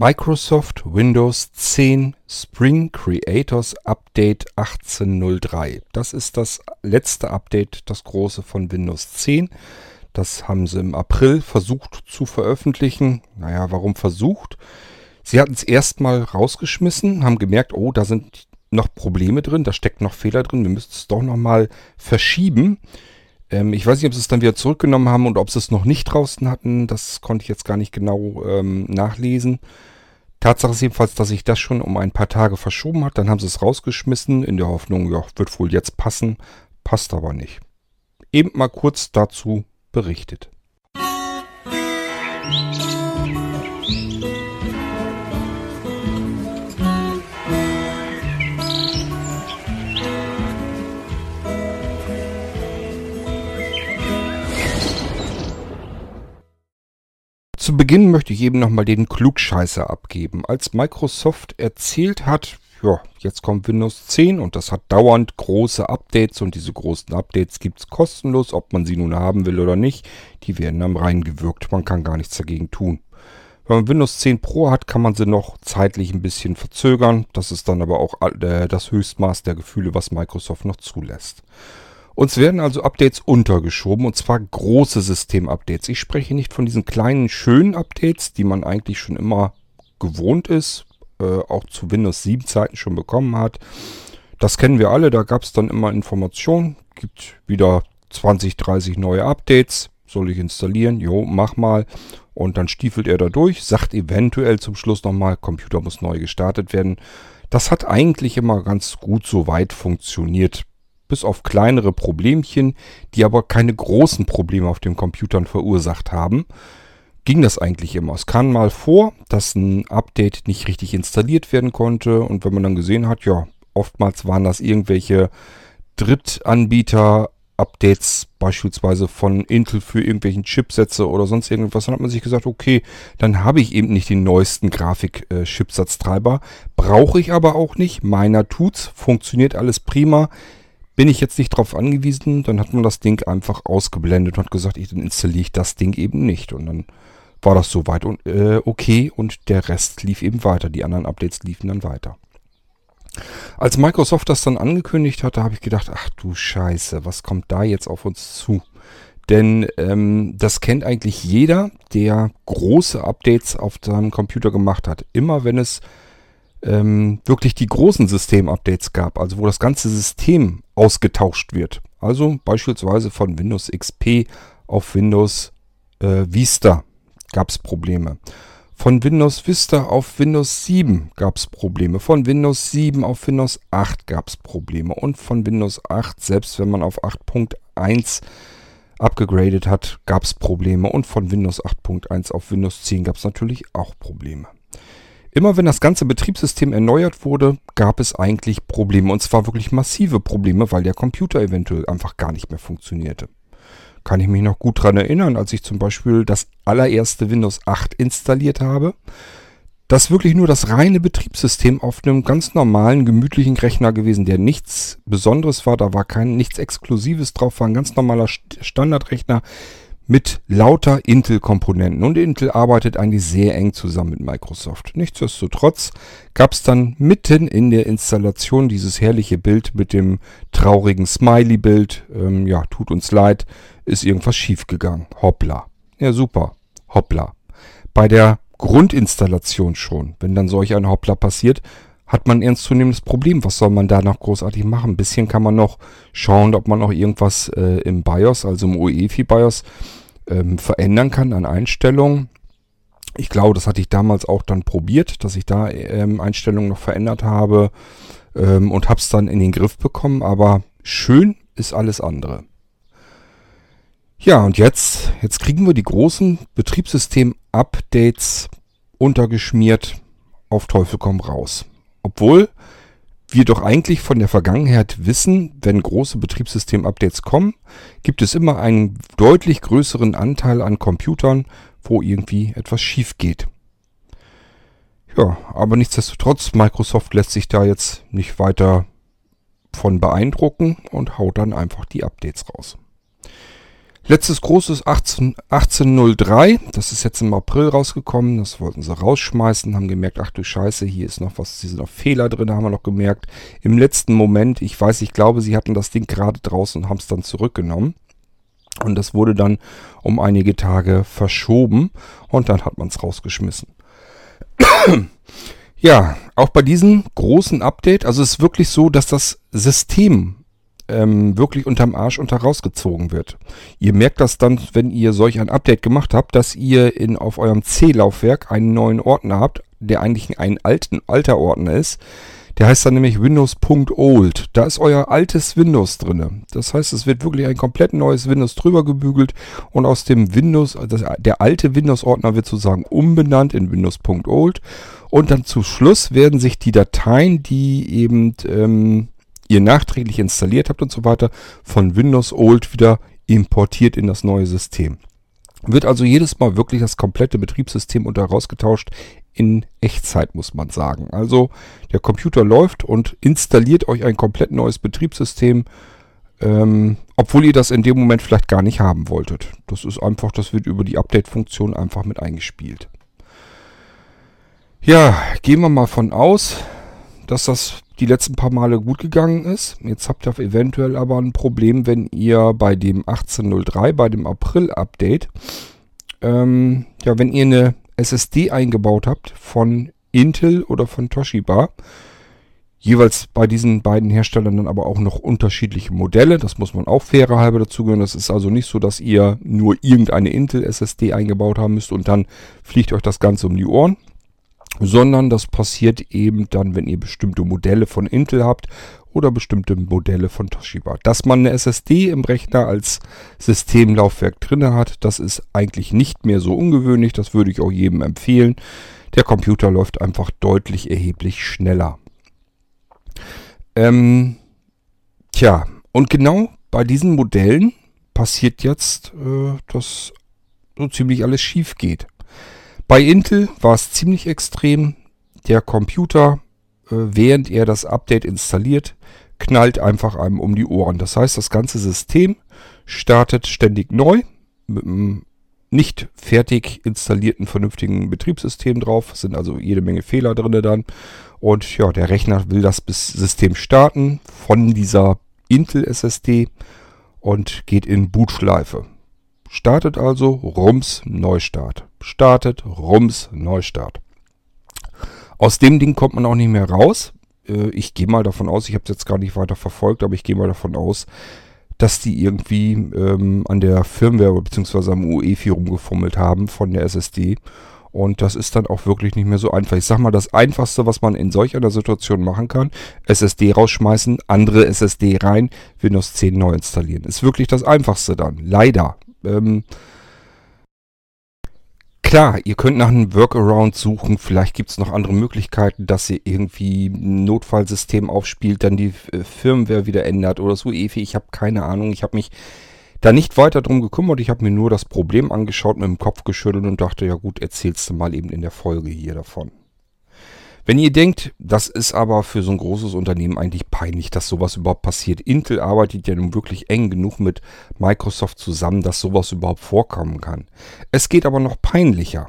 Microsoft Windows 10 Spring Creators Update 18.03. Das ist das letzte Update, das große von Windows 10. Das haben sie im April versucht zu veröffentlichen. Naja, warum versucht? Sie hatten es erstmal rausgeschmissen, haben gemerkt, oh, da sind noch Probleme drin, da steckt noch Fehler drin, wir müssen es doch nochmal verschieben. Ähm, ich weiß nicht, ob sie es dann wieder zurückgenommen haben und ob sie es noch nicht draußen hatten. Das konnte ich jetzt gar nicht genau ähm, nachlesen. Tatsache ist jedenfalls, dass sich das schon um ein paar Tage verschoben hat. Dann haben sie es rausgeschmissen in der Hoffnung, ja, wird wohl jetzt passen. Passt aber nicht. Eben mal kurz dazu berichtet. Musik Zu Beginn möchte ich eben nochmal den Klugscheißer abgeben. Als Microsoft erzählt hat, ja, jetzt kommt Windows 10 und das hat dauernd große Updates und diese großen Updates gibt es kostenlos, ob man sie nun haben will oder nicht. Die werden dann reingewirkt, man kann gar nichts dagegen tun. Wenn man Windows 10 Pro hat, kann man sie noch zeitlich ein bisschen verzögern. Das ist dann aber auch äh, das Höchstmaß der Gefühle, was Microsoft noch zulässt. Uns werden also Updates untergeschoben und zwar große System-Updates. Ich spreche nicht von diesen kleinen, schönen Updates, die man eigentlich schon immer gewohnt ist, äh, auch zu Windows 7 Zeiten schon bekommen hat. Das kennen wir alle, da gab es dann immer Informationen, gibt wieder 20, 30 neue Updates, soll ich installieren? Jo, mach mal. Und dann stiefelt er da durch, sagt eventuell zum Schluss nochmal, Computer muss neu gestartet werden. Das hat eigentlich immer ganz gut so weit funktioniert bis auf kleinere Problemchen, die aber keine großen Probleme auf den Computern verursacht haben, ging das eigentlich immer. Es kam mal vor, dass ein Update nicht richtig installiert werden konnte und wenn man dann gesehen hat, ja, oftmals waren das irgendwelche Drittanbieter, Updates beispielsweise von Intel für irgendwelchen Chipsätze oder sonst irgendwas, dann hat man sich gesagt, okay, dann habe ich eben nicht den neuesten Grafik-Chipsatztreiber, brauche ich aber auch nicht, meiner tut's, funktioniert alles prima, bin ich jetzt nicht drauf angewiesen, dann hat man das Ding einfach ausgeblendet und hat gesagt, ich, dann installiere ich das Ding eben nicht. Und dann war das soweit und, äh, okay und der Rest lief eben weiter. Die anderen Updates liefen dann weiter. Als Microsoft das dann angekündigt hatte, habe ich gedacht, ach du Scheiße, was kommt da jetzt auf uns zu? Denn ähm, das kennt eigentlich jeder, der große Updates auf seinem Computer gemacht hat. Immer wenn es ähm, wirklich die großen System-Updates gab, also wo das ganze System ausgetauscht wird. Also beispielsweise von Windows XP auf Windows äh, Vista gab es Probleme. Von Windows Vista auf Windows 7 gab es Probleme. Von Windows 7 auf Windows 8 gab es Probleme. Und von Windows 8, selbst wenn man auf 8.1 abgegradet hat, gab es Probleme. Und von Windows 8.1 auf Windows 10 gab es natürlich auch Probleme. Immer wenn das ganze Betriebssystem erneuert wurde, gab es eigentlich Probleme. Und zwar wirklich massive Probleme, weil der Computer eventuell einfach gar nicht mehr funktionierte. Kann ich mich noch gut daran erinnern, als ich zum Beispiel das allererste Windows 8 installiert habe. Das wirklich nur das reine Betriebssystem auf einem ganz normalen, gemütlichen Rechner gewesen, der nichts Besonderes war. Da war kein nichts Exklusives drauf, war ein ganz normaler Standardrechner mit lauter Intel-Komponenten. Und Intel arbeitet eigentlich sehr eng zusammen mit Microsoft. Nichtsdestotrotz gab es dann mitten in der Installation dieses herrliche Bild mit dem traurigen Smiley-Bild. Ähm, ja, tut uns leid, ist irgendwas schiefgegangen. Hoppla. Ja, super. Hoppla. Bei der Grundinstallation schon, wenn dann solch ein Hoppla passiert, hat man ein ernstzunehmendes Problem. Was soll man da noch großartig machen? Ein bisschen kann man noch schauen, ob man noch irgendwas äh, im BIOS, also im UEFI BIOS, ähm, verändern kann an Einstellungen. Ich glaube, das hatte ich damals auch dann probiert, dass ich da ähm, Einstellungen noch verändert habe ähm, und habe es dann in den Griff bekommen. Aber schön ist alles andere. Ja, und jetzt, jetzt kriegen wir die großen Betriebssystem-Updates untergeschmiert auf Teufel komm raus. Obwohl wir doch eigentlich von der Vergangenheit wissen, wenn große Betriebssystem-Updates kommen, gibt es immer einen deutlich größeren Anteil an Computern, wo irgendwie etwas schief geht. Ja, aber nichtsdestotrotz, Microsoft lässt sich da jetzt nicht weiter von beeindrucken und haut dann einfach die Updates raus. Letztes großes 18, 1803, das ist jetzt im April rausgekommen, das wollten sie rausschmeißen, haben gemerkt, ach du Scheiße, hier ist noch was, hier sind noch Fehler drin, haben wir noch gemerkt. Im letzten Moment, ich weiß, ich glaube, sie hatten das Ding gerade draußen und haben es dann zurückgenommen. Und das wurde dann um einige Tage verschoben und dann hat man es rausgeschmissen. ja, auch bei diesem großen Update, also es ist wirklich so, dass das System ähm, wirklich unterm Arsch unter rausgezogen wird. Ihr merkt das dann, wenn ihr solch ein Update gemacht habt, dass ihr in, auf eurem C-Laufwerk einen neuen Ordner habt, der eigentlich ein alten, alter Ordner ist. Der heißt dann nämlich Windows.old. Da ist euer altes Windows drinne. Das heißt, es wird wirklich ein komplett neues Windows drüber gebügelt und aus dem Windows, das, der alte Windows-Ordner wird sozusagen umbenannt in Windows.old und dann zu Schluss werden sich die Dateien, die eben ähm, ihr nachträglich installiert habt und so weiter, von Windows Old wieder importiert in das neue System. Wird also jedes Mal wirklich das komplette Betriebssystem unter rausgetauscht in Echtzeit, muss man sagen. Also der Computer läuft und installiert euch ein komplett neues Betriebssystem, ähm, obwohl ihr das in dem Moment vielleicht gar nicht haben wolltet. Das ist einfach, das wird über die Update-Funktion einfach mit eingespielt. Ja, gehen wir mal von aus, dass das die letzten paar Male gut gegangen ist. Jetzt habt ihr eventuell aber ein Problem, wenn ihr bei dem 1803, bei dem April-Update, ähm, ja, wenn ihr eine SSD eingebaut habt von Intel oder von Toshiba, jeweils bei diesen beiden Herstellern dann aber auch noch unterschiedliche Modelle. Das muss man auch fairer halber dazugehören. Das ist also nicht so, dass ihr nur irgendeine Intel SSD eingebaut haben müsst und dann fliegt euch das Ganze um die Ohren sondern das passiert eben dann, wenn ihr bestimmte Modelle von Intel habt oder bestimmte Modelle von Toshiba. Dass man eine SSD im Rechner als Systemlaufwerk drin hat, das ist eigentlich nicht mehr so ungewöhnlich, das würde ich auch jedem empfehlen. Der Computer läuft einfach deutlich erheblich schneller. Ähm, tja, und genau bei diesen Modellen passiert jetzt, äh, dass so ziemlich alles schief geht. Bei Intel war es ziemlich extrem. Der Computer, äh, während er das Update installiert, knallt einfach einem um die Ohren. Das heißt, das ganze System startet ständig neu mit einem nicht fertig installierten vernünftigen Betriebssystem drauf. Sind also jede Menge Fehler drin dann. Und ja, der Rechner will das System starten von dieser Intel SSD und geht in Bootschleife. Startet also, Rums, Neustart. Startet, Rums, Neustart. Aus dem Ding kommt man auch nicht mehr raus. Äh, ich gehe mal davon aus, ich habe es jetzt gar nicht weiter verfolgt, aber ich gehe mal davon aus, dass die irgendwie ähm, an der Firmware bzw. am UEFI rumgefummelt haben von der SSD. Und das ist dann auch wirklich nicht mehr so einfach. Ich sag mal, das Einfachste, was man in solch einer Situation machen kann, SSD rausschmeißen, andere SSD rein, Windows 10 neu installieren. Ist wirklich das Einfachste dann. Leider. Ähm, klar, ihr könnt nach einem Workaround suchen. Vielleicht gibt es noch andere Möglichkeiten, dass ihr irgendwie ein Notfallsystem aufspielt, dann die äh, Firmware wieder ändert oder so ewig. Ich habe keine Ahnung. Ich habe mich da nicht weiter drum gekümmert. Ich habe mir nur das Problem angeschaut, mit dem Kopf geschüttelt und dachte, ja gut, erzählst du mal eben in der Folge hier davon. Wenn ihr denkt, das ist aber für so ein großes Unternehmen eigentlich peinlich, dass sowas überhaupt passiert. Intel arbeitet ja nun wirklich eng genug mit Microsoft zusammen, dass sowas überhaupt vorkommen kann. Es geht aber noch peinlicher.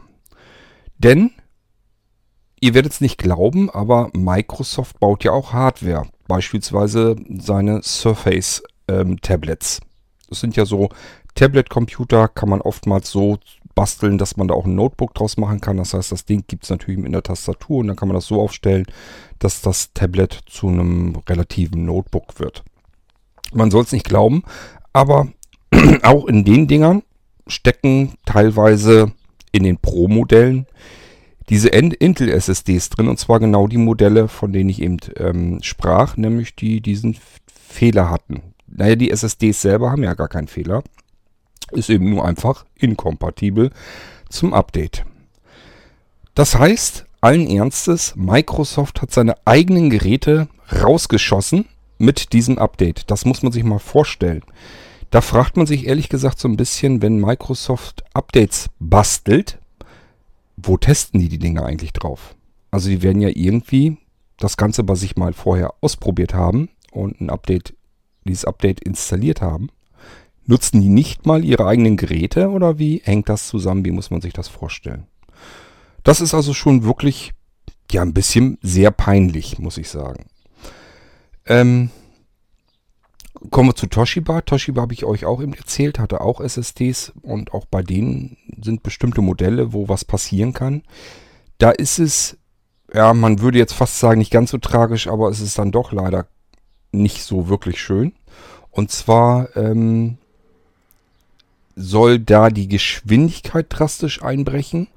Denn, ihr werdet es nicht glauben, aber Microsoft baut ja auch Hardware. Beispielsweise seine Surface ähm, Tablets. Das sind ja so Tablet-Computer, kann man oftmals so basteln, dass man da auch ein Notebook draus machen kann. Das heißt, das Ding gibt es natürlich in der Tastatur und dann kann man das so aufstellen, dass das Tablet zu einem relativen Notebook wird. Man soll es nicht glauben, aber auch in den Dingern stecken teilweise in den Pro-Modellen diese Intel SSDs drin und zwar genau die Modelle, von denen ich eben ähm, sprach, nämlich die diesen Fehler hatten. Naja, die SSDs selber haben ja gar keinen Fehler ist eben nur einfach inkompatibel zum Update. Das heißt, allen Ernstes, Microsoft hat seine eigenen Geräte rausgeschossen mit diesem Update. Das muss man sich mal vorstellen. Da fragt man sich ehrlich gesagt so ein bisschen, wenn Microsoft Updates bastelt, wo testen die die Dinge eigentlich drauf? Also die werden ja irgendwie das Ganze bei sich mal vorher ausprobiert haben und ein Update, dieses Update installiert haben Nutzen die nicht mal ihre eigenen Geräte oder wie hängt das zusammen? Wie muss man sich das vorstellen? Das ist also schon wirklich ja ein bisschen sehr peinlich, muss ich sagen. Ähm, kommen wir zu Toshiba. Toshiba habe ich euch auch eben erzählt, hatte auch SSDs und auch bei denen sind bestimmte Modelle, wo was passieren kann. Da ist es, ja, man würde jetzt fast sagen, nicht ganz so tragisch, aber es ist dann doch leider nicht so wirklich schön. Und zwar ähm, soll da die Geschwindigkeit drastisch einbrechen.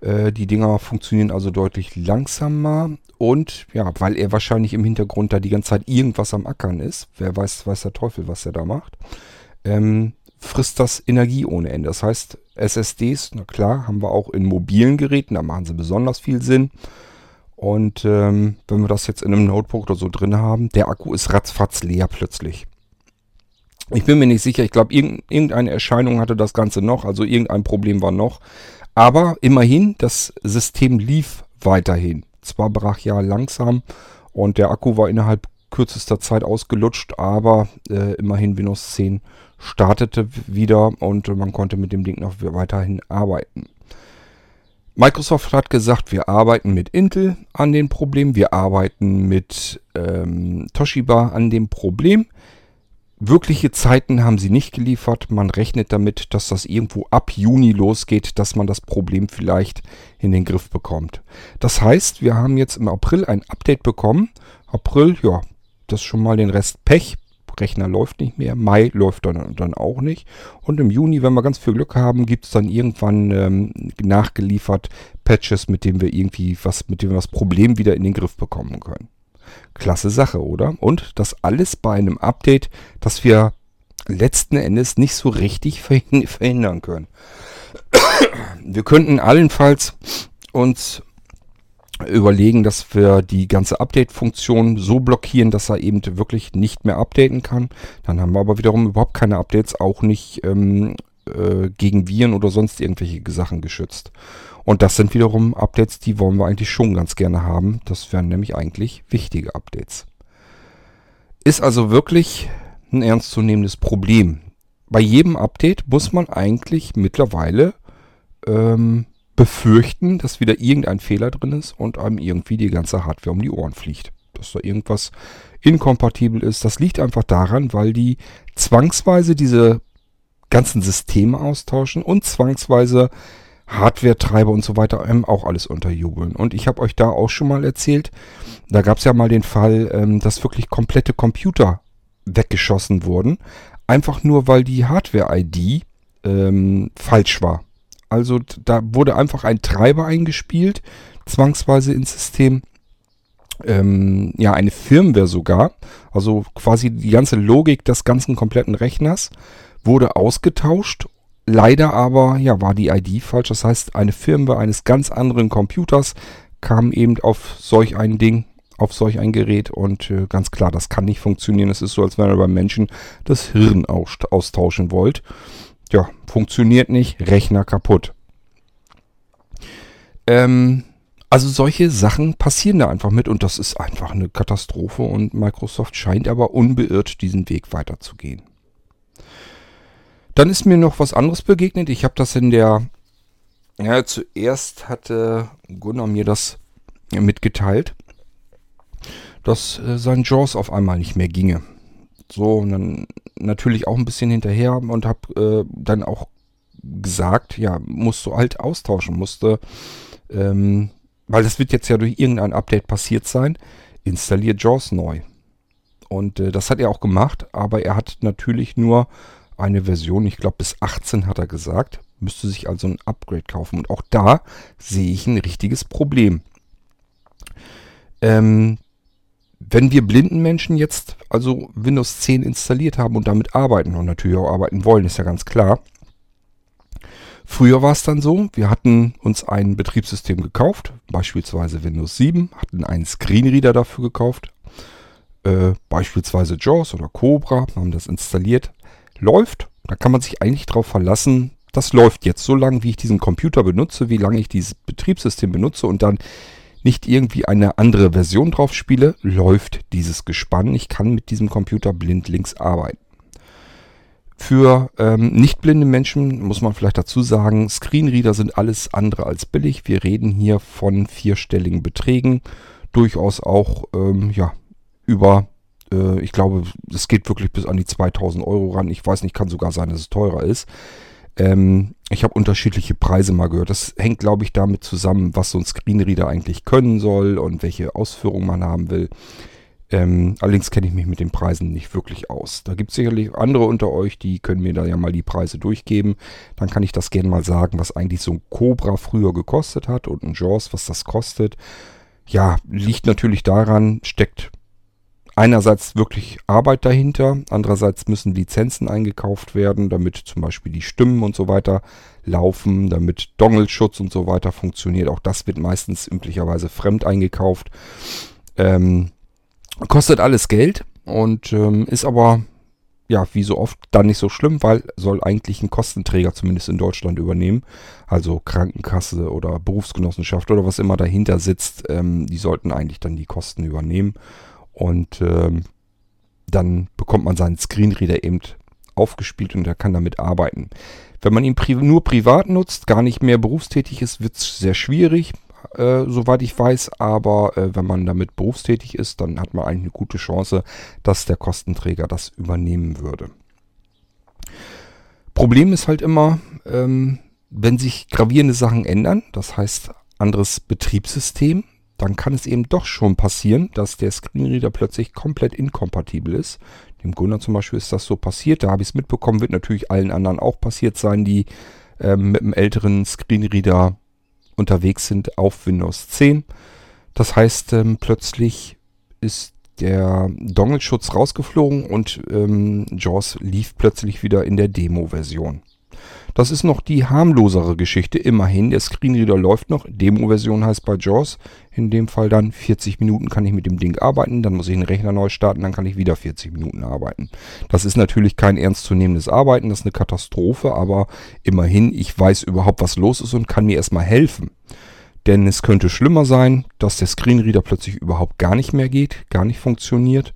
Äh, die Dinger funktionieren also deutlich langsamer und ja, weil er wahrscheinlich im Hintergrund da die ganze Zeit irgendwas am Ackern ist, wer weiß, weiß der Teufel, was er da macht, ähm, frisst das Energie ohne Ende. Das heißt, SSDs, na klar, haben wir auch in mobilen Geräten, da machen sie besonders viel Sinn. Und ähm, wenn wir das jetzt in einem Notebook oder so drin haben, der Akku ist ratzfatz leer plötzlich. Ich bin mir nicht sicher, ich glaube, irgendeine Erscheinung hatte das Ganze noch, also irgendein Problem war noch. Aber immerhin, das System lief weiterhin. Zwar brachial langsam und der Akku war innerhalb kürzester Zeit ausgelutscht, aber äh, immerhin Windows 10 startete wieder und man konnte mit dem Ding noch weiterhin arbeiten. Microsoft hat gesagt, wir arbeiten mit Intel an dem Problem, wir arbeiten mit ähm, Toshiba an dem Problem. Wirkliche Zeiten haben sie nicht geliefert. Man rechnet damit, dass das irgendwo ab Juni losgeht, dass man das Problem vielleicht in den Griff bekommt. Das heißt, wir haben jetzt im April ein Update bekommen. April, ja, das ist schon mal den Rest Pech. Rechner läuft nicht mehr. Mai läuft dann, dann auch nicht. Und im Juni, wenn wir ganz viel Glück haben, gibt es dann irgendwann ähm, nachgeliefert Patches, mit denen wir irgendwie was, mit denen wir das Problem wieder in den Griff bekommen können. Klasse Sache, oder? Und das alles bei einem Update, das wir letzten Endes nicht so richtig verhindern können. Wir könnten allenfalls uns überlegen, dass wir die ganze Update-Funktion so blockieren, dass er eben wirklich nicht mehr updaten kann. Dann haben wir aber wiederum überhaupt keine Updates, auch nicht ähm, äh, gegen Viren oder sonst irgendwelche Sachen geschützt. Und das sind wiederum Updates, die wollen wir eigentlich schon ganz gerne haben. Das wären nämlich eigentlich wichtige Updates. Ist also wirklich ein ernstzunehmendes Problem. Bei jedem Update muss man eigentlich mittlerweile ähm, befürchten, dass wieder irgendein Fehler drin ist und einem irgendwie die ganze Hardware um die Ohren fliegt. Dass da irgendwas inkompatibel ist. Das liegt einfach daran, weil die zwangsweise diese ganzen Systeme austauschen und zwangsweise Hardware-Treiber und so weiter ähm, auch alles unterjubeln. Und ich habe euch da auch schon mal erzählt, da gab es ja mal den Fall, ähm, dass wirklich komplette Computer weggeschossen wurden, einfach nur weil die Hardware-ID ähm, falsch war. Also da wurde einfach ein Treiber eingespielt, zwangsweise ins System. Ähm, ja, eine Firmware sogar. Also quasi die ganze Logik des ganzen kompletten Rechners wurde ausgetauscht Leider aber, ja, war die ID falsch. Das heißt, eine Firmware eines ganz anderen Computers kam eben auf solch ein Ding, auf solch ein Gerät und äh, ganz klar, das kann nicht funktionieren. Es ist so, als wenn ihr beim Menschen das Hirn austauschen wollt. Ja, funktioniert nicht, Rechner kaputt. Ähm, also solche Sachen passieren da einfach mit und das ist einfach eine Katastrophe und Microsoft scheint aber unbeirrt diesen Weg weiterzugehen. Dann ist mir noch was anderes begegnet. Ich habe das in der... Ja, zuerst hatte Gunnar mir das mitgeteilt, dass äh, sein Jaws auf einmal nicht mehr ginge. So, und dann natürlich auch ein bisschen hinterher und habe äh, dann auch gesagt, ja, musst du halt austauschen, musste, ähm, weil das wird jetzt ja durch irgendein Update passiert sein, installiert JAWS neu. Und äh, das hat er auch gemacht, aber er hat natürlich nur eine Version, ich glaube bis 18 hat er gesagt, müsste sich also ein Upgrade kaufen. Und auch da sehe ich ein richtiges Problem. Ähm, wenn wir blinden Menschen jetzt also Windows 10 installiert haben und damit arbeiten und natürlich auch arbeiten wollen, ist ja ganz klar. Früher war es dann so, wir hatten uns ein Betriebssystem gekauft, beispielsweise Windows 7, hatten einen Screenreader dafür gekauft, äh, beispielsweise JAWS oder Cobra, haben das installiert, läuft. Da kann man sich eigentlich darauf verlassen, das läuft jetzt so lange, wie ich diesen Computer benutze, wie lange ich dieses Betriebssystem benutze und dann nicht irgendwie eine andere Version drauf spiele, läuft dieses Gespann. Ich kann mit diesem Computer blindlings arbeiten. Für ähm, nicht blinde Menschen muss man vielleicht dazu sagen, Screenreader sind alles andere als billig. Wir reden hier von vierstelligen Beträgen, durchaus auch ähm, ja, über, äh, ich glaube, es geht wirklich bis an die 2000 Euro ran. Ich weiß nicht, kann sogar sein, dass es teurer ist. Ähm, ich habe unterschiedliche Preise mal gehört. Das hängt, glaube ich, damit zusammen, was so ein Screenreader eigentlich können soll und welche Ausführungen man haben will. Ähm, allerdings kenne ich mich mit den Preisen nicht wirklich aus. Da gibt es sicherlich andere unter euch, die können mir da ja mal die Preise durchgeben. Dann kann ich das gerne mal sagen, was eigentlich so ein Cobra früher gekostet hat und ein Jaws, was das kostet. Ja, liegt natürlich daran, steckt einerseits wirklich Arbeit dahinter, andererseits müssen Lizenzen eingekauft werden, damit zum Beispiel die Stimmen und so weiter laufen, damit Dongle-Schutz und so weiter funktioniert. Auch das wird meistens üblicherweise fremd eingekauft. Ähm, kostet alles Geld und ähm, ist aber ja, wie so oft, dann nicht so schlimm, weil soll eigentlich ein Kostenträger zumindest in Deutschland übernehmen. Also Krankenkasse oder Berufsgenossenschaft oder was immer dahinter sitzt, ähm, die sollten eigentlich dann die Kosten übernehmen. Und ähm, dann bekommt man seinen Screenreader eben aufgespielt und er kann damit arbeiten. Wenn man ihn pri nur privat nutzt, gar nicht mehr berufstätig ist, wird es sehr schwierig, äh, soweit ich weiß. Aber äh, wenn man damit berufstätig ist, dann hat man eigentlich eine gute Chance, dass der Kostenträger das übernehmen würde. Problem ist halt immer, ähm, wenn sich gravierende Sachen ändern, das heißt anderes Betriebssystem, dann kann es eben doch schon passieren, dass der Screenreader plötzlich komplett inkompatibel ist. Dem Gunnar zum Beispiel ist das so passiert. Da habe ich es mitbekommen, wird natürlich allen anderen auch passiert sein, die ähm, mit einem älteren Screenreader unterwegs sind auf Windows 10. Das heißt, ähm, plötzlich ist der Dongle-Schutz rausgeflogen und ähm, JAWS lief plötzlich wieder in der Demo-Version. Das ist noch die harmlosere Geschichte. Immerhin, der Screenreader läuft noch. Demo-Version heißt bei JAWS. In dem Fall dann 40 Minuten kann ich mit dem Ding arbeiten. Dann muss ich den Rechner neu starten. Dann kann ich wieder 40 Minuten arbeiten. Das ist natürlich kein ernstzunehmendes Arbeiten. Das ist eine Katastrophe. Aber immerhin, ich weiß überhaupt, was los ist und kann mir erstmal helfen. Denn es könnte schlimmer sein, dass der Screenreader plötzlich überhaupt gar nicht mehr geht, gar nicht funktioniert.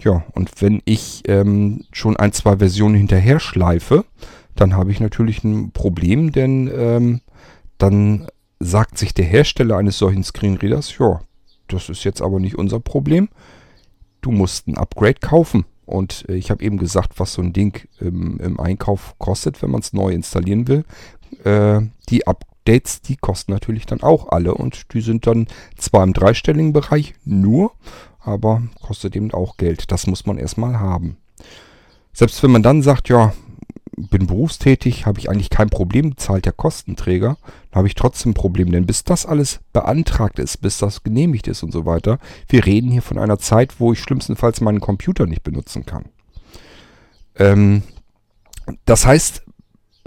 Ja, und wenn ich ähm, schon ein, zwei Versionen hinterher schleife, dann habe ich natürlich ein Problem, denn ähm, dann sagt sich der Hersteller eines solchen Screenreaders, ja, das ist jetzt aber nicht unser Problem. Du musst ein Upgrade kaufen. Und äh, ich habe eben gesagt, was so ein Ding im, im Einkauf kostet, wenn man es neu installieren will. Äh, die Updates, die kosten natürlich dann auch alle. Und die sind dann zwar im dreistelligen Bereich nur, aber kostet eben auch Geld. Das muss man erstmal haben. Selbst wenn man dann sagt, ja, bin berufstätig, habe ich eigentlich kein Problem, zahlt der Kostenträger. Dann habe ich trotzdem ein Problem, denn bis das alles beantragt ist, bis das genehmigt ist und so weiter, wir reden hier von einer Zeit, wo ich schlimmstenfalls meinen Computer nicht benutzen kann. Ähm, das heißt,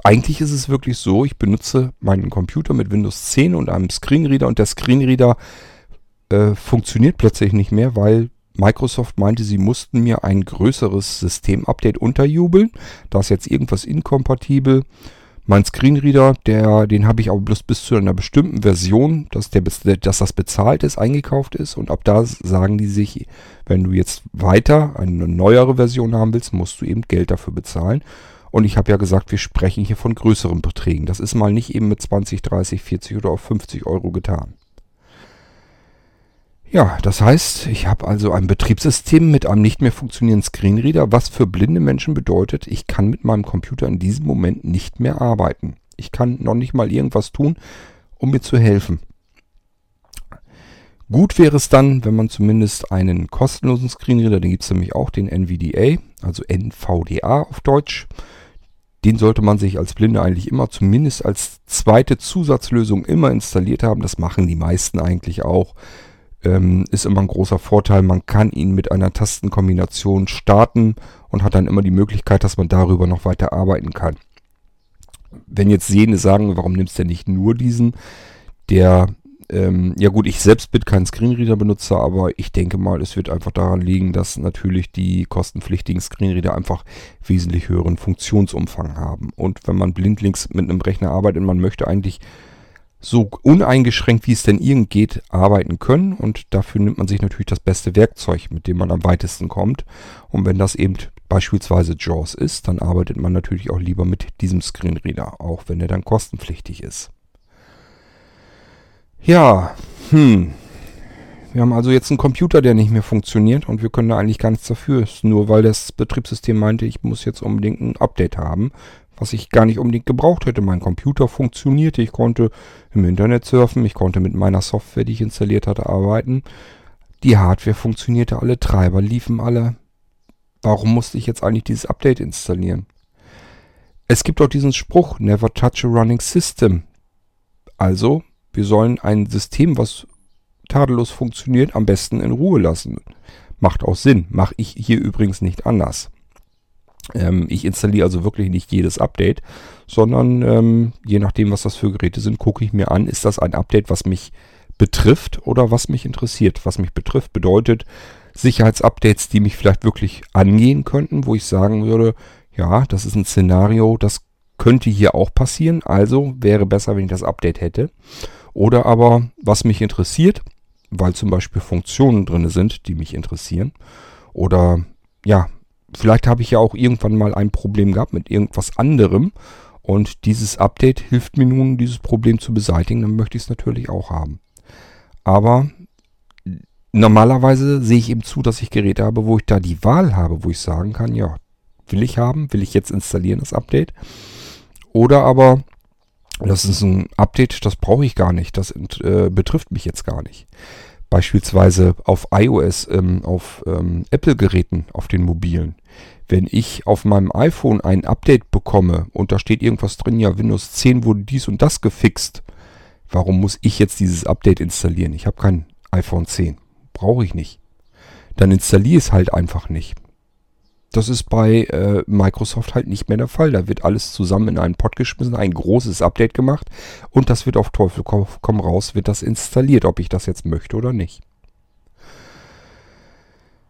eigentlich ist es wirklich so, ich benutze meinen Computer mit Windows 10 und einem Screenreader und der Screenreader äh, funktioniert plötzlich nicht mehr, weil Microsoft meinte, sie mussten mir ein größeres Systemupdate unterjubeln. Da ist jetzt irgendwas inkompatibel. Mein Screenreader, der, den habe ich aber bloß bis zu einer bestimmten Version, dass, der, dass das bezahlt ist, eingekauft ist. Und ab da sagen die sich, wenn du jetzt weiter eine neuere Version haben willst, musst du eben Geld dafür bezahlen. Und ich habe ja gesagt, wir sprechen hier von größeren Beträgen. Das ist mal nicht eben mit 20, 30, 40 oder auch 50 Euro getan. Ja, das heißt, ich habe also ein Betriebssystem mit einem nicht mehr funktionierenden Screenreader, was für blinde Menschen bedeutet, ich kann mit meinem Computer in diesem Moment nicht mehr arbeiten. Ich kann noch nicht mal irgendwas tun, um mir zu helfen. Gut wäre es dann, wenn man zumindest einen kostenlosen Screenreader, den gibt es nämlich auch, den NVDA, also NVDA auf Deutsch. Den sollte man sich als Blinde eigentlich immer zumindest als zweite Zusatzlösung immer installiert haben. Das machen die meisten eigentlich auch ähm, ist immer ein großer Vorteil. Man kann ihn mit einer Tastenkombination starten und hat dann immer die Möglichkeit, dass man darüber noch weiter arbeiten kann. Wenn jetzt Sehende sagen, warum nimmst du denn nicht nur diesen? Der, ähm, ja gut, ich selbst bin kein Screenreader-Benutzer, aber ich denke mal, es wird einfach daran liegen, dass natürlich die kostenpflichtigen Screenreader einfach wesentlich höheren Funktionsumfang haben. Und wenn man blindlings mit einem Rechner arbeitet, man möchte eigentlich so uneingeschränkt wie es denn irgend geht arbeiten können und dafür nimmt man sich natürlich das beste Werkzeug, mit dem man am weitesten kommt. Und wenn das eben beispielsweise JAWS ist, dann arbeitet man natürlich auch lieber mit diesem Screenreader, auch wenn er dann kostenpflichtig ist. Ja, hm. Wir haben also jetzt einen Computer, der nicht mehr funktioniert und wir können da eigentlich gar nichts dafür. Nur weil das Betriebssystem meinte, ich muss jetzt unbedingt ein Update haben, was ich gar nicht unbedingt gebraucht hätte. Mein Computer funktionierte, ich konnte im Internet surfen, ich konnte mit meiner Software, die ich installiert hatte, arbeiten. Die Hardware funktionierte, alle Treiber liefen alle. Warum musste ich jetzt eigentlich dieses Update installieren? Es gibt auch diesen Spruch, never touch a running system. Also, wir sollen ein System, was tadellos funktioniert, am besten in Ruhe lassen. Macht auch Sinn. Mache ich hier übrigens nicht anders. Ähm, ich installiere also wirklich nicht jedes Update, sondern ähm, je nachdem, was das für Geräte sind, gucke ich mir an, ist das ein Update, was mich betrifft oder was mich interessiert. Was mich betrifft bedeutet Sicherheitsupdates, die mich vielleicht wirklich angehen könnten, wo ich sagen würde, ja, das ist ein Szenario, das könnte hier auch passieren, also wäre besser, wenn ich das Update hätte. Oder aber, was mich interessiert, weil zum Beispiel Funktionen drin sind, die mich interessieren. Oder ja, vielleicht habe ich ja auch irgendwann mal ein Problem gehabt mit irgendwas anderem und dieses Update hilft mir nun, dieses Problem zu beseitigen, dann möchte ich es natürlich auch haben. Aber normalerweise sehe ich eben zu, dass ich Geräte habe, wo ich da die Wahl habe, wo ich sagen kann, ja, will ich haben, will ich jetzt installieren das Update. Oder aber das ist ein Update, das brauche ich gar nicht. Das äh, betrifft mich jetzt gar nicht. Beispielsweise auf iOS, ähm, auf ähm, Apple-Geräten, auf den mobilen. Wenn ich auf meinem iPhone ein Update bekomme und da steht irgendwas drin, ja, Windows 10 wurde dies und das gefixt, warum muss ich jetzt dieses Update installieren? Ich habe kein iPhone 10. Brauche ich nicht. Dann installiere es halt einfach nicht. Das ist bei äh, Microsoft halt nicht mehr der Fall. Da wird alles zusammen in einen Pod geschmissen, ein großes Update gemacht und das wird auf Teufel komm raus, wird das installiert, ob ich das jetzt möchte oder nicht.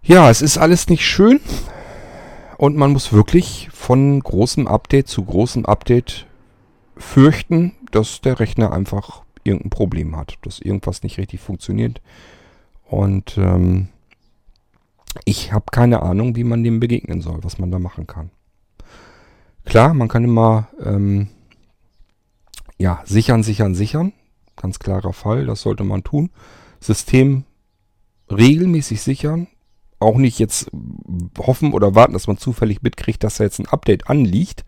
Ja, es ist alles nicht schön und man muss wirklich von großem Update zu großem Update fürchten, dass der Rechner einfach irgendein Problem hat, dass irgendwas nicht richtig funktioniert. Und ähm, ich habe keine Ahnung, wie man dem begegnen soll, was man da machen kann. Klar, man kann immer ähm, ja, sichern, sichern, sichern. Ganz klarer Fall, das sollte man tun. System regelmäßig sichern. Auch nicht jetzt hoffen oder warten, dass man zufällig mitkriegt, dass da jetzt ein Update anliegt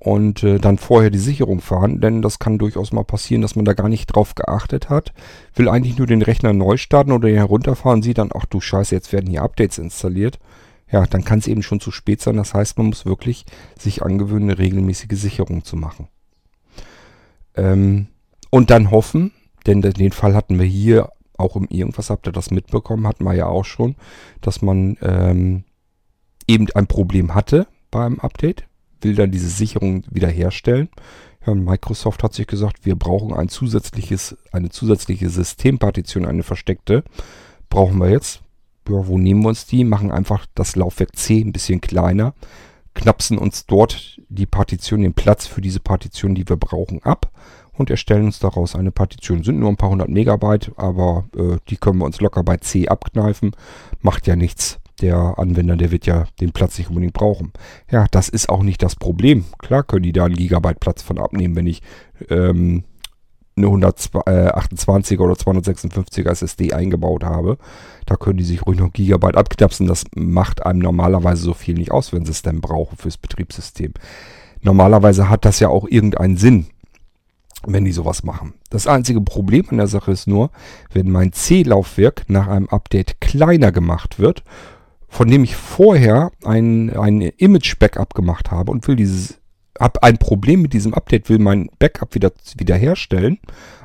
und äh, dann vorher die Sicherung fahren, denn das kann durchaus mal passieren, dass man da gar nicht drauf geachtet hat, will eigentlich nur den Rechner neu starten oder herunterfahren, sieht dann, ach du Scheiße, jetzt werden hier Updates installiert. Ja, dann kann es eben schon zu spät sein. Das heißt, man muss wirklich sich angewöhnen, eine regelmäßige Sicherung zu machen. Ähm, und dann hoffen, denn den Fall hatten wir hier auch im Irgendwas, habt ihr das mitbekommen, hatten wir ja auch schon, dass man ähm, eben ein Problem hatte beim Update will dann diese Sicherung wiederherstellen. Ja, Microsoft hat sich gesagt, wir brauchen ein zusätzliches, eine zusätzliche Systempartition, eine versteckte. Brauchen wir jetzt. Ja, wo nehmen wir uns die? Machen einfach das Laufwerk C ein bisschen kleiner, knapsen uns dort die Partition, den Platz für diese Partition, die wir brauchen, ab und erstellen uns daraus eine Partition. Sind nur ein paar hundert Megabyte, aber äh, die können wir uns locker bei C abkneifen. Macht ja nichts der Anwender, der wird ja den Platz nicht unbedingt brauchen. Ja, das ist auch nicht das Problem. Klar können die da einen Gigabyte Platz von abnehmen, wenn ich ähm, eine 128er oder 256er SSD eingebaut habe. Da können die sich ruhig noch Gigabyte abknapsen. Das macht einem normalerweise so viel nicht aus, wenn sie es denn brauchen fürs Betriebssystem. Normalerweise hat das ja auch irgendeinen Sinn, wenn die sowas machen. Das einzige Problem an der Sache ist nur, wenn mein C-Laufwerk nach einem Update kleiner gemacht wird von dem ich vorher ein, ein Image-Backup gemacht habe und will dieses, habe ein Problem mit diesem Update, will mein Backup wieder wiederherstellen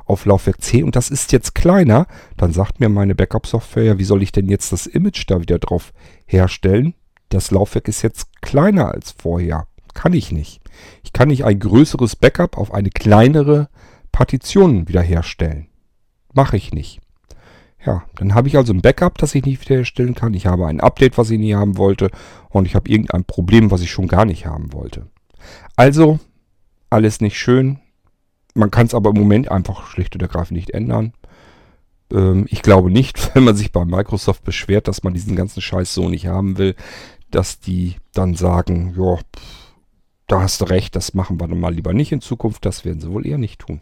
auf Laufwerk C und das ist jetzt kleiner, dann sagt mir meine Backup-Software, ja, wie soll ich denn jetzt das Image da wieder drauf herstellen? Das Laufwerk ist jetzt kleiner als vorher. Kann ich nicht. Ich kann nicht ein größeres Backup auf eine kleinere Partition wiederherstellen. Mache ich nicht. Ja, dann habe ich also ein Backup, das ich nicht wiederherstellen kann. Ich habe ein Update, was ich nie haben wollte. Und ich habe irgendein Problem, was ich schon gar nicht haben wollte. Also, alles nicht schön. Man kann es aber im Moment einfach schlicht und ergreifend nicht ändern. Ähm, ich glaube nicht, wenn man sich bei Microsoft beschwert, dass man diesen ganzen Scheiß so nicht haben will, dass die dann sagen, ja, da hast du recht, das machen wir dann mal lieber nicht in Zukunft, das werden sie wohl eher nicht tun.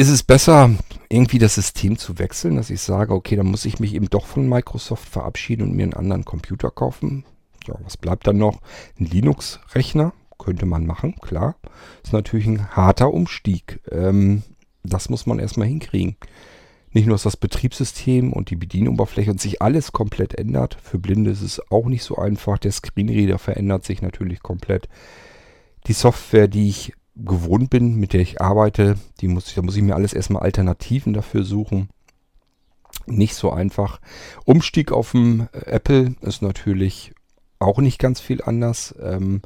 Ist es besser, irgendwie das System zu wechseln, dass ich sage, okay, dann muss ich mich eben doch von Microsoft verabschieden und mir einen anderen Computer kaufen? Ja, was bleibt dann noch? Ein Linux-Rechner könnte man machen, klar. Ist natürlich ein harter Umstieg. Ähm, das muss man erstmal hinkriegen. Nicht nur, dass das Betriebssystem und die Bedienoberfläche und sich alles komplett ändert. Für Blinde ist es auch nicht so einfach. Der Screenreader verändert sich natürlich komplett. Die Software, die ich gewohnt bin, mit der ich arbeite, die muss ich, da muss ich mir alles erstmal Alternativen dafür suchen. Nicht so einfach. Umstieg auf dem Apple ist natürlich auch nicht ganz viel anders. Ähm,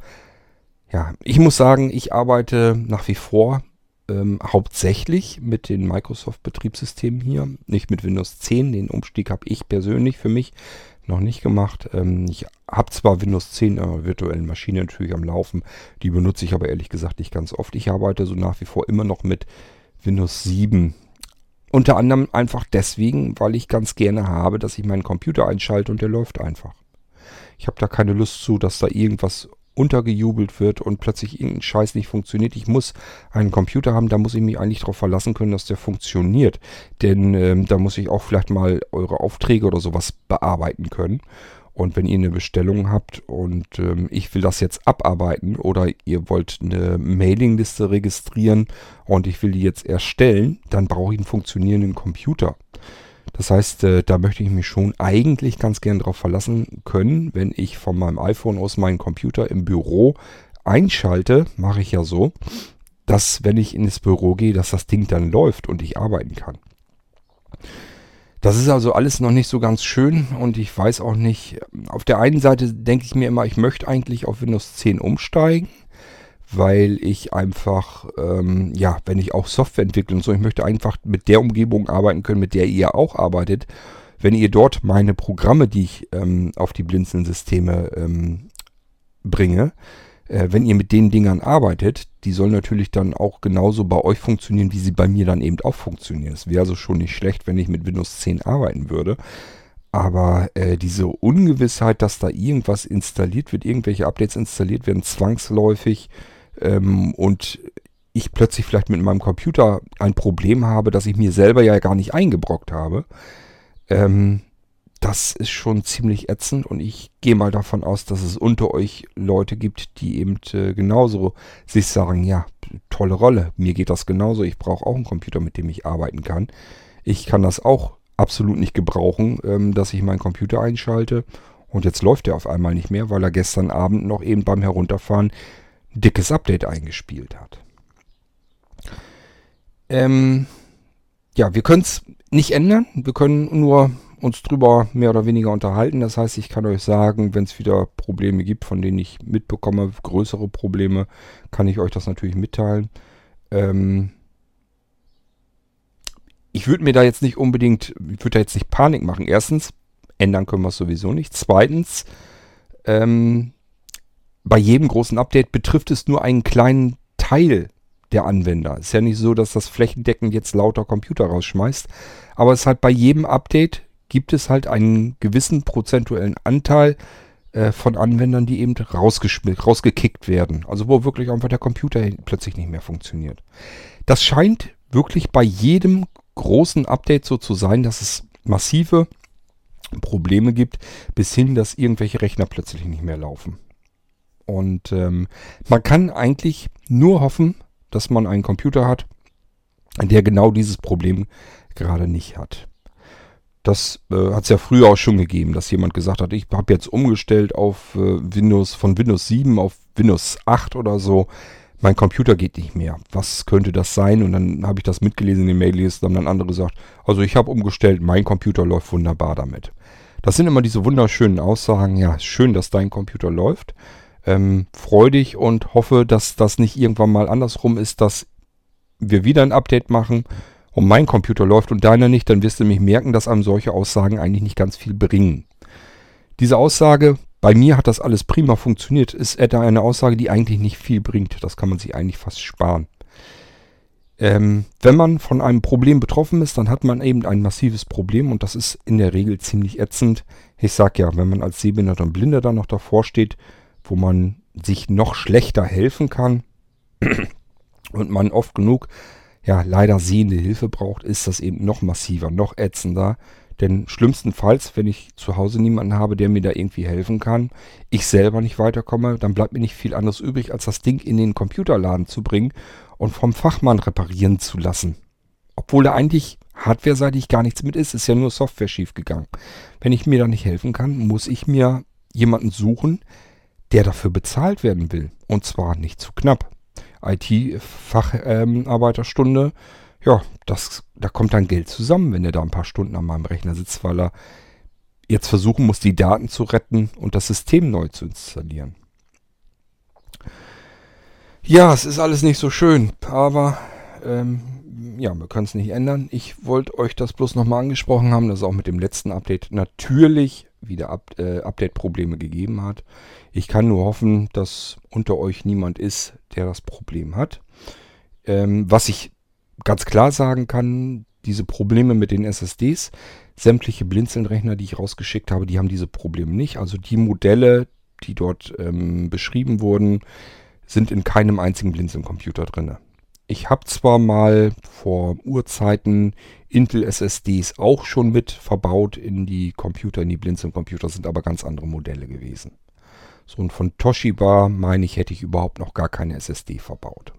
ja, ich muss sagen, ich arbeite nach wie vor ähm, hauptsächlich mit den Microsoft-Betriebssystemen hier, nicht mit Windows 10. Den Umstieg habe ich persönlich für mich noch nicht gemacht. Ähm, ich habe zwar Windows 10 in einer virtuellen Maschine natürlich am Laufen, die benutze ich aber ehrlich gesagt nicht ganz oft. Ich arbeite so nach wie vor immer noch mit Windows 7. Unter anderem einfach deswegen, weil ich ganz gerne habe, dass ich meinen Computer einschalte und der läuft einfach. Ich habe da keine Lust zu, dass da irgendwas untergejubelt wird und plötzlich irgendein Scheiß nicht funktioniert. Ich muss einen Computer haben, da muss ich mich eigentlich darauf verlassen können, dass der funktioniert. Denn ähm, da muss ich auch vielleicht mal eure Aufträge oder sowas bearbeiten können. Und wenn ihr eine Bestellung habt und ähm, ich will das jetzt abarbeiten oder ihr wollt eine Mailingliste registrieren und ich will die jetzt erstellen, dann brauche ich einen funktionierenden Computer. Das heißt, äh, da möchte ich mich schon eigentlich ganz gern darauf verlassen können, wenn ich von meinem iPhone aus meinen Computer im Büro einschalte, mache ich ja so, dass wenn ich ins Büro gehe, dass das Ding dann läuft und ich arbeiten kann. Das ist also alles noch nicht so ganz schön und ich weiß auch nicht, auf der einen Seite denke ich mir immer, ich möchte eigentlich auf Windows 10 umsteigen weil ich einfach, ähm, ja, wenn ich auch Software entwickle und so, ich möchte einfach mit der Umgebung arbeiten können, mit der ihr auch arbeitet. Wenn ihr dort meine Programme, die ich ähm, auf die Blinzeln-Systeme ähm, bringe, äh, wenn ihr mit den Dingern arbeitet, die sollen natürlich dann auch genauso bei euch funktionieren, wie sie bei mir dann eben auch funktionieren. Es wäre also schon nicht schlecht, wenn ich mit Windows 10 arbeiten würde. Aber äh, diese Ungewissheit, dass da irgendwas installiert wird, irgendwelche Updates installiert werden, zwangsläufig, ähm, und ich plötzlich vielleicht mit meinem Computer ein Problem habe, das ich mir selber ja gar nicht eingebrockt habe, ähm, das ist schon ziemlich ätzend und ich gehe mal davon aus, dass es unter euch Leute gibt, die eben äh, genauso sich sagen, ja, tolle Rolle, mir geht das genauso, ich brauche auch einen Computer, mit dem ich arbeiten kann. Ich kann das auch absolut nicht gebrauchen, ähm, dass ich meinen Computer einschalte und jetzt läuft er auf einmal nicht mehr, weil er gestern Abend noch eben beim Herunterfahren dickes Update eingespielt hat. Ähm, ja, wir können es nicht ändern. Wir können nur uns drüber mehr oder weniger unterhalten. Das heißt, ich kann euch sagen, wenn es wieder Probleme gibt, von denen ich mitbekomme, größere Probleme, kann ich euch das natürlich mitteilen. Ähm, ich würde mir da jetzt nicht unbedingt, ich würde da jetzt nicht Panik machen. Erstens, ändern können wir es sowieso nicht. Zweitens, ähm, bei jedem großen Update betrifft es nur einen kleinen Teil der Anwender. Ist ja nicht so, dass das flächendeckend jetzt lauter Computer rausschmeißt. Aber es ist halt bei jedem Update gibt es halt einen gewissen prozentuellen Anteil äh, von Anwendern, die eben rausgekickt werden. Also wo wirklich einfach der Computer plötzlich nicht mehr funktioniert. Das scheint wirklich bei jedem großen Update so zu sein, dass es massive Probleme gibt, bis hin, dass irgendwelche Rechner plötzlich nicht mehr laufen. Und ähm, man kann eigentlich nur hoffen, dass man einen Computer hat, der genau dieses Problem gerade nicht hat. Das äh, hat es ja früher auch schon gegeben, dass jemand gesagt hat, ich habe jetzt umgestellt auf äh, Windows von Windows 7 auf Windows 8 oder so. Mein Computer geht nicht mehr. Was könnte das sein? Und dann habe ich das mitgelesen in den Maillisten. Haben dann andere gesagt, also ich habe umgestellt, mein Computer läuft wunderbar damit. Das sind immer diese wunderschönen Aussagen. Ja, schön, dass dein Computer läuft ähm, freudig und hoffe, dass das nicht irgendwann mal andersrum ist, dass wir wieder ein Update machen und mein Computer läuft und deiner nicht, dann wirst du mich merken, dass einem solche Aussagen eigentlich nicht ganz viel bringen. Diese Aussage, bei mir hat das alles prima funktioniert, ist etwa eine Aussage, die eigentlich nicht viel bringt. Das kann man sich eigentlich fast sparen. Ähm, wenn man von einem Problem betroffen ist, dann hat man eben ein massives Problem und das ist in der Regel ziemlich ätzend. Ich sag ja, wenn man als Sehbehinderter und Blinder dann noch davor steht, wo man sich noch schlechter helfen kann und man oft genug ja leider sehende Hilfe braucht, ist das eben noch massiver, noch ätzender. Denn schlimmstenfalls, wenn ich zu Hause niemanden habe, der mir da irgendwie helfen kann, ich selber nicht weiterkomme, dann bleibt mir nicht viel anderes übrig, als das Ding in den Computerladen zu bringen und vom Fachmann reparieren zu lassen. Obwohl da eigentlich hardware-seitig gar nichts mit ist, ist ja nur Software schiefgegangen. Wenn ich mir da nicht helfen kann, muss ich mir jemanden suchen, dafür bezahlt werden will. Und zwar nicht zu knapp. IT-Facharbeiterstunde, ähm, ja, das, da kommt dann Geld zusammen, wenn er da ein paar Stunden an meinem Rechner sitzt, weil er jetzt versuchen muss, die Daten zu retten und das System neu zu installieren. Ja, es ist alles nicht so schön, aber ähm, ja, wir können es nicht ändern. Ich wollte euch das bloß nochmal angesprochen haben, dass es auch mit dem letzten Update natürlich wieder Up äh, Update-Probleme gegeben hat. Ich kann nur hoffen, dass unter euch niemand ist, der das Problem hat. Ähm, was ich ganz klar sagen kann, diese Probleme mit den SSDs, sämtliche Blinzeln-Rechner, die ich rausgeschickt habe, die haben diese Probleme nicht. Also die Modelle, die dort ähm, beschrieben wurden, sind in keinem einzigen Blinzeln-Computer drin. Ich habe zwar mal vor Urzeiten Intel SSDs auch schon mit verbaut in die Computer, in die Blinzeln-Computer, sind aber ganz andere Modelle gewesen. So und von Toshiba, meine ich, hätte ich überhaupt noch gar keine SSD verbaut.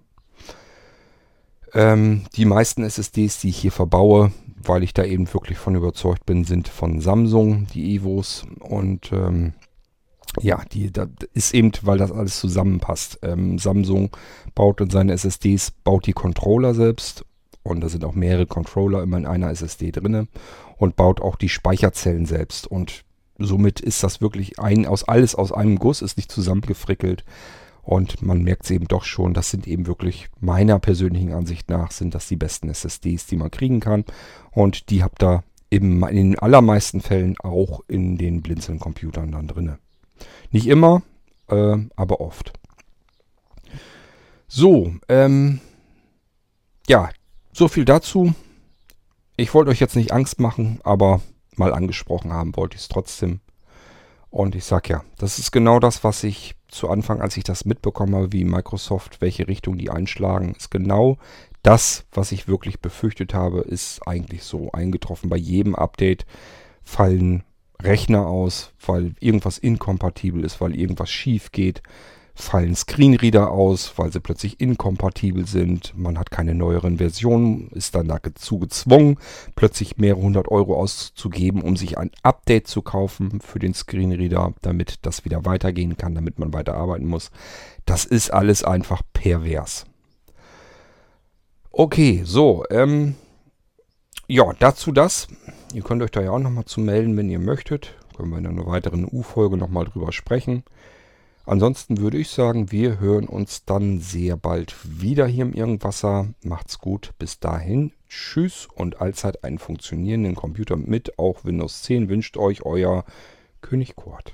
Ähm, die meisten SSDs, die ich hier verbaue, weil ich da eben wirklich von überzeugt bin, sind von Samsung, die Evos. Und ähm, ja, die, das ist eben, weil das alles zusammenpasst. Ähm, Samsung baut in seine SSDs, baut die Controller selbst. Und da sind auch mehrere Controller immer in einer SSD drinne und baut auch die Speicherzellen selbst. Und somit ist das wirklich ein aus alles aus einem Guss, ist nicht zusammengefrickelt. Und man merkt es eben doch schon, das sind eben wirklich meiner persönlichen Ansicht nach, sind das die besten SSDs, die man kriegen kann. Und die habt ihr in den allermeisten Fällen auch in den Blinzeln-Computern dann drin. Nicht immer, äh, aber oft. So, ähm, ja, so viel dazu. Ich wollte euch jetzt nicht Angst machen, aber mal angesprochen haben wollte ich es trotzdem. Und ich sag ja, das ist genau das, was ich zu Anfang, als ich das mitbekommen habe, wie Microsoft, welche Richtung die einschlagen, ist genau das, was ich wirklich befürchtet habe, ist eigentlich so eingetroffen. Bei jedem Update fallen Rechner aus, weil irgendwas inkompatibel ist, weil irgendwas schief geht fallen Screenreader aus, weil sie plötzlich inkompatibel sind. Man hat keine neueren Versionen, ist dann dazu gezwungen, plötzlich mehrere hundert Euro auszugeben, um sich ein Update zu kaufen für den Screenreader, damit das wieder weitergehen kann, damit man weiterarbeiten muss. Das ist alles einfach pervers. Okay, so, ähm, ja, dazu das. Ihr könnt euch da ja auch nochmal zu melden, wenn ihr möchtet. Können wir in einer weiteren U-Folge nochmal drüber sprechen. Ansonsten würde ich sagen, wir hören uns dann sehr bald wieder hier im Irgendwasser. Macht's gut, bis dahin. Tschüss und allzeit einen funktionierenden Computer mit auch Windows 10 wünscht euch euer König Kurt.